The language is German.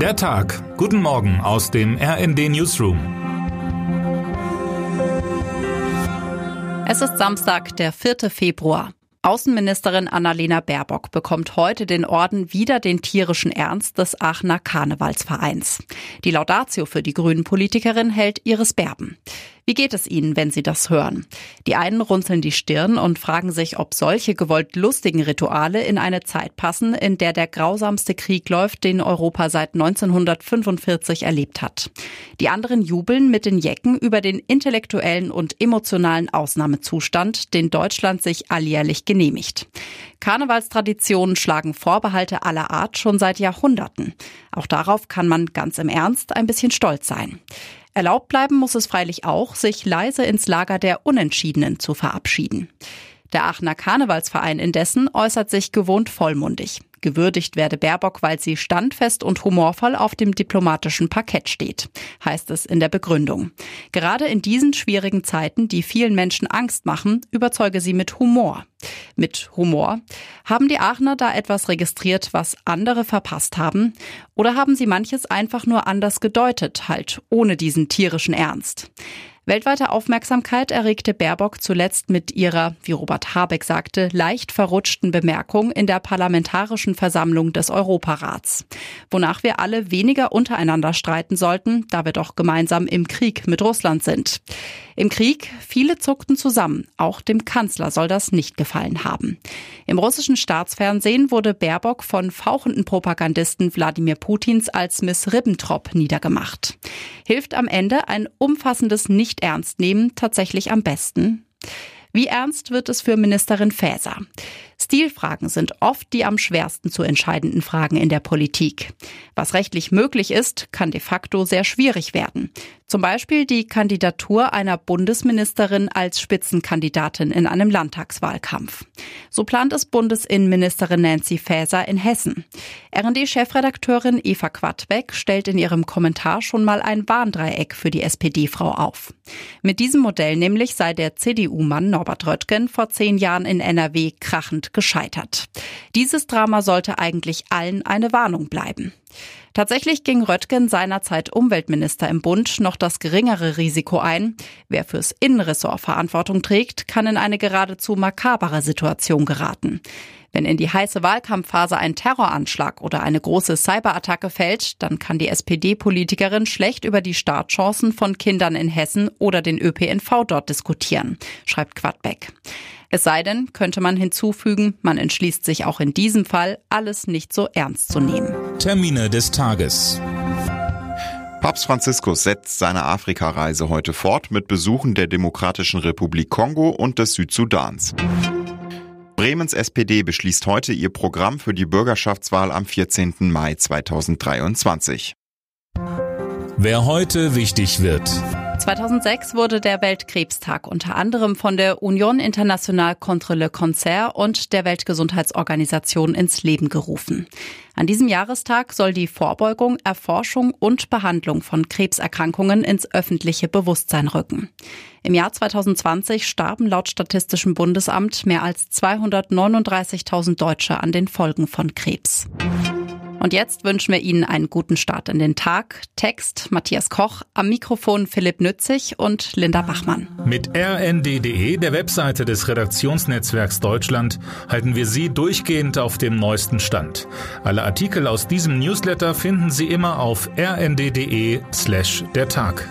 Der Tag. Guten Morgen aus dem RND Newsroom. Es ist Samstag, der 4. Februar. Außenministerin Annalena Baerbock bekommt heute den Orden wieder den tierischen Ernst des Aachener Karnevalsvereins. Die Laudatio für die grünen Politikerin hält Iris Berben. Wie geht es Ihnen, wenn Sie das hören? Die einen runzeln die Stirn und fragen sich, ob solche gewollt lustigen Rituale in eine Zeit passen, in der der grausamste Krieg läuft, den Europa seit 1945 erlebt hat. Die anderen jubeln mit den Jecken über den intellektuellen und emotionalen Ausnahmezustand, den Deutschland sich alljährlich genehmigt. Karnevalstraditionen schlagen Vorbehalte aller Art schon seit Jahrhunderten. Auch darauf kann man ganz im Ernst ein bisschen stolz sein. Erlaubt bleiben muss es freilich auch, sich leise ins Lager der Unentschiedenen zu verabschieden. Der Aachener Karnevalsverein indessen äußert sich gewohnt vollmundig. Gewürdigt werde Baerbock, weil sie standfest und humorvoll auf dem diplomatischen Parkett steht, heißt es in der Begründung. Gerade in diesen schwierigen Zeiten, die vielen Menschen Angst machen, überzeuge sie mit Humor. Mit Humor. Haben die Aachener da etwas registriert, was andere verpasst haben? Oder haben sie manches einfach nur anders gedeutet, halt ohne diesen tierischen Ernst? Weltweite Aufmerksamkeit erregte Baerbock zuletzt mit ihrer, wie Robert Habeck sagte, leicht verrutschten Bemerkung in der Parlamentarischen Versammlung des Europarats. Wonach wir alle weniger untereinander streiten sollten, da wir doch gemeinsam im Krieg mit Russland sind. Im Krieg, viele zuckten zusammen. Auch dem Kanzler soll das nicht gefallen haben. Im russischen Staatsfernsehen wurde Baerbock von fauchenden Propagandisten Wladimir Putins als Miss Ribbentrop niedergemacht. Hilft am Ende ein umfassendes Nicht-Ernst-Nehmen tatsächlich am besten? Wie ernst wird es für Ministerin Faeser? Stilfragen sind oft die am schwersten zu entscheidenden Fragen in der Politik. Was rechtlich möglich ist, kann de facto sehr schwierig werden. Zum Beispiel die Kandidatur einer Bundesministerin als Spitzenkandidatin in einem Landtagswahlkampf. So plant es Bundesinnenministerin Nancy Faeser in Hessen. RD-Chefredakteurin Eva Quadbeck stellt in ihrem Kommentar schon mal ein Warndreieck für die SPD-Frau auf. Mit diesem Modell nämlich sei der CDU-Mann Norbert Röttgen vor zehn Jahren in NRW krachend gescheitert. Dieses Drama sollte eigentlich allen eine Warnung bleiben. Tatsächlich ging Röttgen seinerzeit Umweltminister im Bund noch das geringere Risiko ein. Wer fürs Innenressort Verantwortung trägt, kann in eine geradezu makabere Situation geraten. Wenn in die heiße Wahlkampfphase ein Terroranschlag oder eine große Cyberattacke fällt, dann kann die SPD-Politikerin schlecht über die Startchancen von Kindern in Hessen oder den ÖPNV dort diskutieren, schreibt Quadbeck. Es sei denn, könnte man hinzufügen, man entschließt sich auch in diesem Fall, alles nicht so ernst zu nehmen. Termine des Tages. Papst Franziskus setzt seine Afrikareise heute fort mit Besuchen der Demokratischen Republik Kongo und des Südsudans. Bremens SPD beschließt heute ihr Programm für die Bürgerschaftswahl am 14. Mai 2023. Wer heute wichtig wird. 2006 wurde der Weltkrebstag unter anderem von der Union Internationale contre le Cancer und der Weltgesundheitsorganisation ins Leben gerufen. An diesem Jahrestag soll die Vorbeugung, Erforschung und Behandlung von Krebserkrankungen ins öffentliche Bewusstsein rücken. Im Jahr 2020 starben laut Statistischem Bundesamt mehr als 239.000 Deutsche an den Folgen von Krebs. Und jetzt wünschen wir Ihnen einen guten Start in den Tag. Text Matthias Koch, am Mikrofon Philipp Nützig und Linda Bachmann. Mit rnd.de, der Webseite des Redaktionsnetzwerks Deutschland, halten wir Sie durchgehend auf dem neuesten Stand. Alle Artikel aus diesem Newsletter finden Sie immer auf rnd.de slash der Tag.